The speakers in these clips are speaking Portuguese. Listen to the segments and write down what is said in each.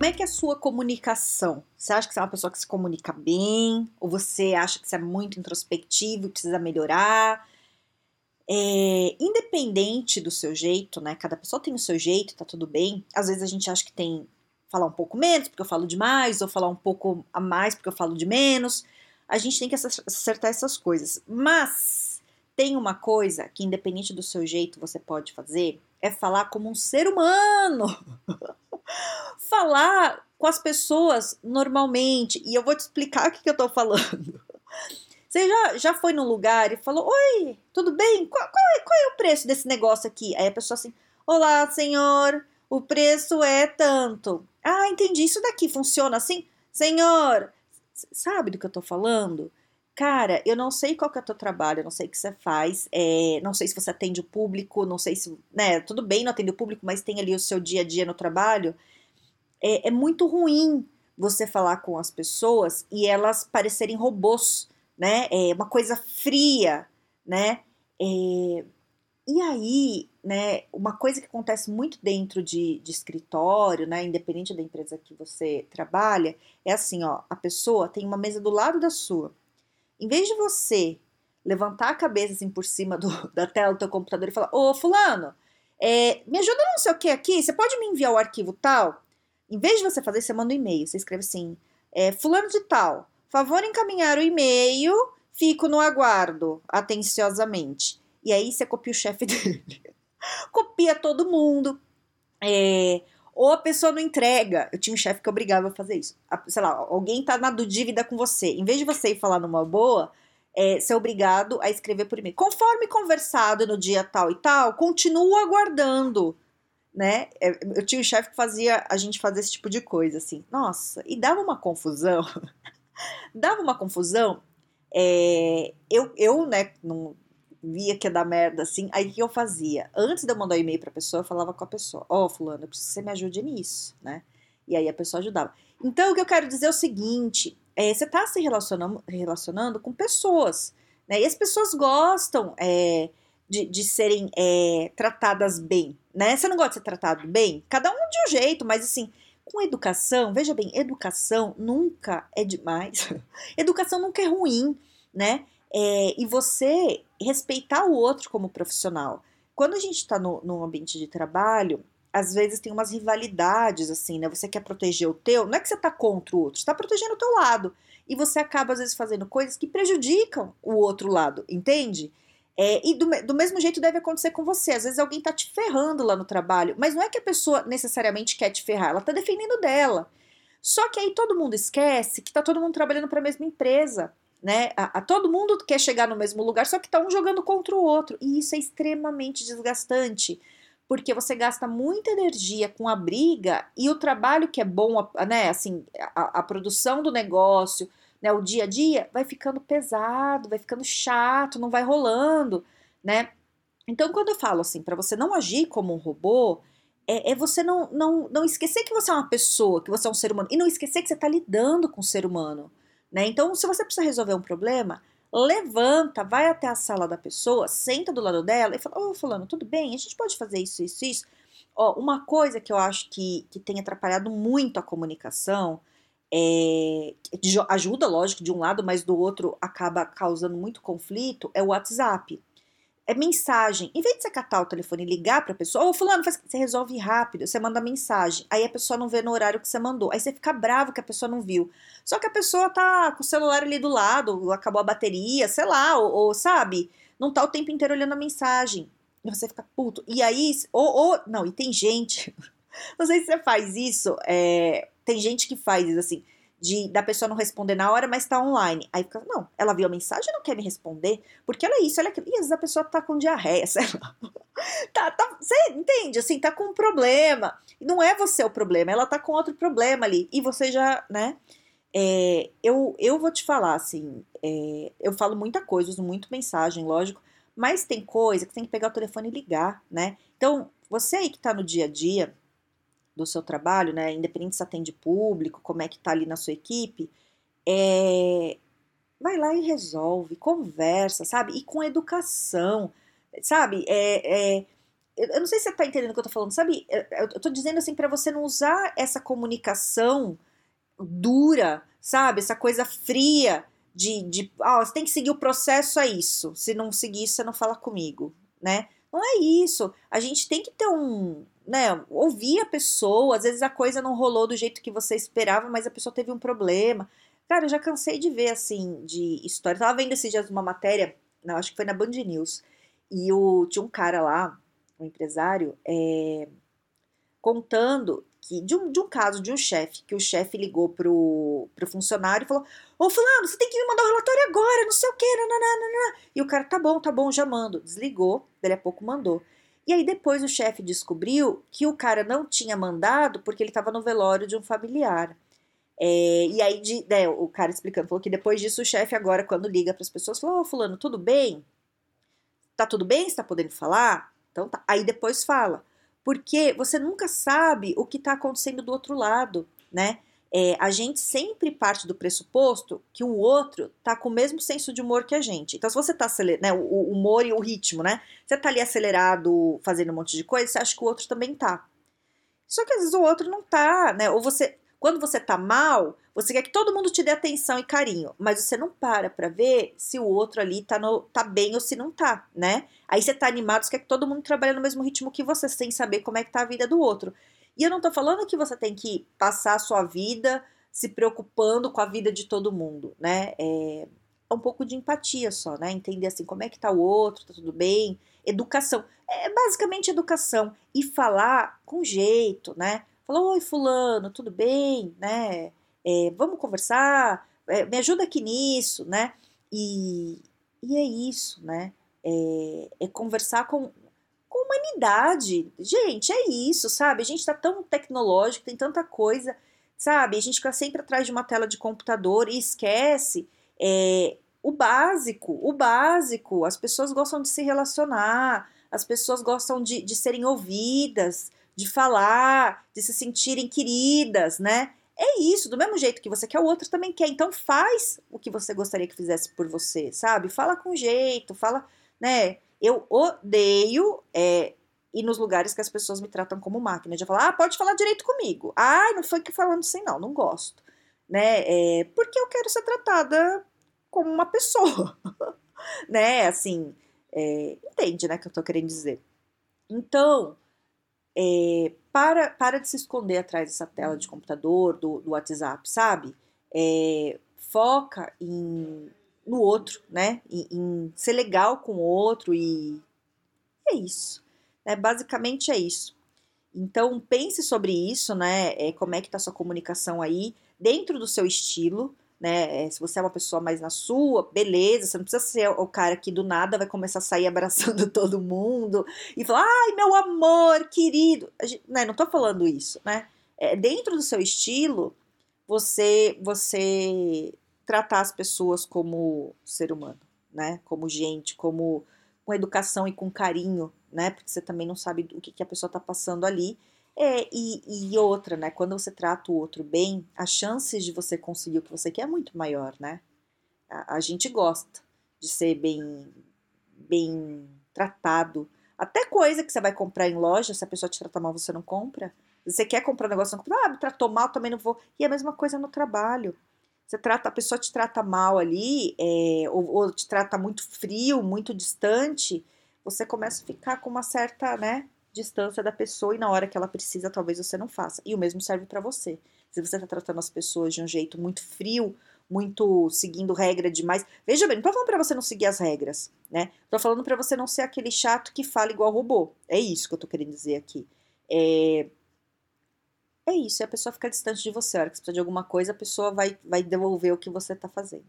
Como é que é a sua comunicação? Você acha que você é uma pessoa que se comunica bem? Ou você acha que você é muito introspectivo e precisa melhorar? É, independente do seu jeito, né? Cada pessoa tem o seu jeito, tá tudo bem. Às vezes a gente acha que tem falar um pouco menos porque eu falo demais, ou falar um pouco a mais porque eu falo de menos. A gente tem que acertar essas coisas. Mas tem uma coisa que, independente do seu jeito, você pode fazer, é falar como um ser humano. falar com as pessoas normalmente. E eu vou te explicar o que, que eu tô falando. Você já, já foi num lugar e falou: Oi, tudo bem? Qual, qual, é, qual é o preço desse negócio aqui? Aí a pessoa assim: Olá, senhor, o preço é tanto. Ah, entendi. Isso daqui funciona assim? Senhor, sabe do que eu tô falando? Cara, eu não sei qual que é o teu trabalho, eu não sei o que você faz, é, não sei se você atende o público, não sei se, né, tudo bem não atende o público, mas tem ali o seu dia a dia no trabalho. É, é muito ruim você falar com as pessoas e elas parecerem robôs, né, é uma coisa fria, né, é, e aí, né, uma coisa que acontece muito dentro de, de, escritório, né, independente da empresa que você trabalha, é assim, ó, a pessoa tem uma mesa do lado da sua, em vez de você levantar a cabeça assim por cima do, da tela do teu computador e falar, ô fulano, é, me ajuda não sei o que aqui, você pode me enviar o arquivo tal? Em vez de você fazer, você manda um e-mail, você escreve assim, é, fulano de tal, favor encaminhar o e-mail, fico no aguardo, atenciosamente. E aí você copia o chefe dele. copia todo mundo. É, ou a pessoa não entrega. Eu tinha um chefe que obrigava a fazer isso. A, sei lá, alguém tá na dúvida com você. Em vez de você ir falar numa boa, é, ser obrigado a escrever por e-mail. Conforme conversado no dia tal e tal, continua aguardando. Né? É, eu tinha um chefe que fazia a gente fazer esse tipo de coisa, assim. Nossa, e dava uma confusão. dava uma confusão. É, eu, eu, né, não, via que ia dar merda assim, aí o que eu fazia? Antes de eu mandar o e-mail pra pessoa, eu falava com a pessoa: Ó, oh, Fulano, eu preciso que você me ajude nisso, né? E aí a pessoa ajudava. Então, o que eu quero dizer é o seguinte: é, você tá se relacionando, relacionando com pessoas, né? E as pessoas gostam é, de, de serem é, tratadas bem, né? Você não gosta de ser tratado bem? Cada um de um jeito, mas assim, com educação, veja bem, educação nunca é demais. educação nunca é ruim, né? É, e você respeitar o outro como profissional. Quando a gente está no ambiente de trabalho, às vezes tem umas rivalidades, assim, né? Você quer proteger o teu, não é que você tá contra o outro, você tá protegendo o teu lado. E você acaba, às vezes, fazendo coisas que prejudicam o outro lado, entende? É, e do, do, mesmo jeito deve acontecer com você. Às vezes alguém tá te ferrando lá no trabalho, mas não é que a pessoa necessariamente quer te ferrar, ela tá defendendo dela. Só que aí todo mundo esquece que tá todo mundo trabalhando para a mesma empresa né? A, a, todo mundo quer chegar no mesmo lugar, só que tá um jogando contra o outro. E isso é extremamente desgastante, porque você gasta muita energia com a briga e o trabalho que é bom, né? Assim, a, a produção do negócio, né? O dia a dia vai ficando pesado, vai ficando chato, não vai rolando, né? Então, quando eu falo assim, para você não agir como um robô, é, é, você não, não, não esquecer que você é uma pessoa, que você é um ser humano, e não esquecer que você está lidando com o ser humano. Né? Então, se você precisa resolver um problema, levanta, vai até a sala da pessoa, senta do lado dela e fala: Ô, oh, Fulano, tudo bem? A gente pode fazer isso, isso, isso. Ó, uma coisa que eu acho que, que tem atrapalhado muito a comunicação, é, ajuda, lógico, de um lado, mas do outro acaba causando muito conflito, é o WhatsApp é mensagem. Em vez de você catar o telefone e ligar para a pessoa, ô fulano, faz... você resolve rápido, você manda mensagem. Aí a pessoa não vê no horário que você mandou. Aí você fica bravo que a pessoa não viu. Só que a pessoa tá com o celular ali do lado, acabou a bateria, sei lá, ou, ou sabe, não tá o tempo inteiro olhando a mensagem. E você fica puto. E aí, ou, ou não, e tem gente, não sei se você faz isso, é, tem gente que faz isso assim de da pessoa não responder na hora, mas tá online. Aí fica, não, ela viu a mensagem não quer me responder, porque ela é isso, ela é aquilo. E às vezes a pessoa tá com diarreia, sei lá. tá, tá, você entende? Assim, tá com um problema. Não é você o problema, ela tá com outro problema ali. E você já, né? É, eu, eu vou te falar, assim, é, eu falo muita coisa, uso muito mensagem, lógico, mas tem coisa que tem que pegar o telefone e ligar, né? Então, você aí que tá no dia a dia do seu trabalho, né? Independente se atende público, como é que tá ali na sua equipe, é, vai lá e resolve, conversa, sabe? E com educação, sabe? É, é, eu não sei se você tá entendendo o que eu tô falando, sabe? Eu tô dizendo assim para você não usar essa comunicação dura, sabe? Essa coisa fria de, de você tem que seguir o processo a isso. Se não seguir isso, você não fala comigo, né? Não é isso. A gente tem que ter um, né, ouvir a pessoa. Às vezes a coisa não rolou do jeito que você esperava, mas a pessoa teve um problema. Cara, eu já cansei de ver assim de história. Tava vendo esses dias uma matéria, não, acho que foi na Band News, e o, tinha um cara lá, um empresário, é, contando que de um, de um caso de um chefe, que o chefe ligou pro, pro funcionário e falou: Ô fulano, você tem que me mandar o um relatório agora, não sei o que, nananana. E o cara, tá bom, tá bom, já mando. Desligou, daí a pouco mandou. E aí depois o chefe descobriu que o cara não tinha mandado porque ele estava no velório de um familiar. É, e aí de, né, o cara explicando, falou que depois disso o chefe agora, quando liga para as pessoas, falou, ô fulano, tudo bem? Tá tudo bem? Você tá podendo falar? Então tá. Aí depois fala porque você nunca sabe o que está acontecendo do outro lado, né? É, a gente sempre parte do pressuposto que o outro tá com o mesmo senso de humor que a gente. Então, se você tá acelerado, né, o, humor e o ritmo, né? Você tá ali acelerado, fazendo um monte de coisa, você acha que o outro também tá. Só que às vezes o outro não tá, né? Ou você, quando você tá mal, você quer que todo mundo te dê atenção e carinho, mas você não para pra ver se o outro ali tá, no, tá bem ou se não tá, né? Aí você tá animado, você quer que todo mundo trabalhe no mesmo ritmo que você, sem saber como é que tá a vida do outro. E eu não tô falando que você tem que passar a sua vida se preocupando com a vida de todo mundo, né? É, é um pouco de empatia só, né? Entender assim como é que tá o outro, tá tudo bem. Educação. É basicamente educação. E falar com jeito, né? Falou, oi, fulano, tudo bem, né? É, vamos conversar, é, me ajuda aqui nisso, né? E, e é isso, né? É, é, conversar com, com humanidade. Gente, é isso, sabe? A gente tá tão tecnológico, tem tanta coisa, sabe? A gente fica sempre atrás de uma tela de computador e esquece é, o básico, o básico. As pessoas gostam de se relacionar, as pessoas gostam de, de serem ouvidas, de falar, de se sentirem queridas, né? É isso, do mesmo jeito que você quer, o outro também quer. Então faz o que você gostaria que fizesse por você, sabe? Fala com jeito, fala, né? Eu odeio é, ir nos lugares que as pessoas me tratam como máquina. De falar, ah, pode falar direito comigo. Ah, não foi que falando assim, não, não gosto. Né? É, porque eu quero ser tratada como uma pessoa. né? Assim, é, entende, né, que eu tô querendo dizer. Então, é, para, para de se esconder atrás dessa tela de computador, do, do WhatsApp, sabe? É, foca em, no outro, né? Em, em, ser legal com o outro e é isso. Né? Basicamente é isso. Então pense sobre isso, né? É, como é que tá sua comunicação aí, dentro do seu estilo, né? É, se você é uma pessoa mais na sua, beleza, você não precisa ser o cara que do nada vai começar a sair abraçando todo mundo e falar, ai, meu amor, querido. Gente, né, não tô falando isso, né? É, dentro do seu estilo, você, você tratar as pessoas como ser humano, né? Como gente, como com educação e com carinho, né? Porque você também não sabe o que, que a pessoa tá passando ali. É, e, e outra, né? Quando você trata o outro bem, as chances de você conseguir o que você quer é muito maior, né? A, a gente gosta de ser bem, bem tratado. Até coisa que você vai comprar em loja, se a pessoa te trata mal, você não compra. Você quer comprar um negócio, não compra. Ah, me tratou mal, também não vou. E a mesma coisa no trabalho. Você trata, a pessoa te trata mal ali, é, ou, ou te trata muito frio, muito distante, você começa a ficar com uma certa, né, distância da pessoa e na hora que ela precisa, talvez você não faça. E o mesmo serve para você. Se você está tratando as pessoas de um jeito muito frio, muito seguindo regra demais. Veja bem, não tô falando para você não seguir as regras, né? Tô falando para você não ser aquele chato que fala igual robô. É isso que eu tô querendo dizer aqui. É, é isso, e a pessoa fica distante de você. A hora que você precisa de alguma coisa, a pessoa vai, vai devolver o que você tá fazendo,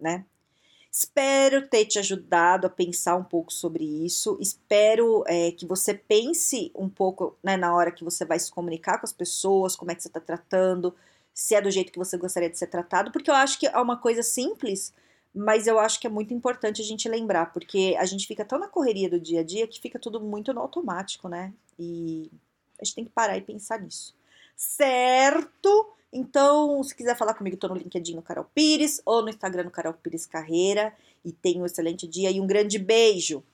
né? Espero ter te ajudado a pensar um pouco sobre isso. Espero é, que você pense um pouco né, na hora que você vai se comunicar com as pessoas, como é que você está tratando. se é do jeito que você gostaria de ser tratado, porque eu acho que é uma coisa simples, mas eu acho que é muito importante a gente lembrar, porque a gente fica tão na correria do dia a dia que fica tudo muito no automático, né? E a gente tem que parar e pensar nisso. Certo? Então, se quiser falar comigo, tô no LinkedIn no Carol Pires ou no Instagram no Carol Pires Carreira. E tenha um excelente dia e um grande beijo!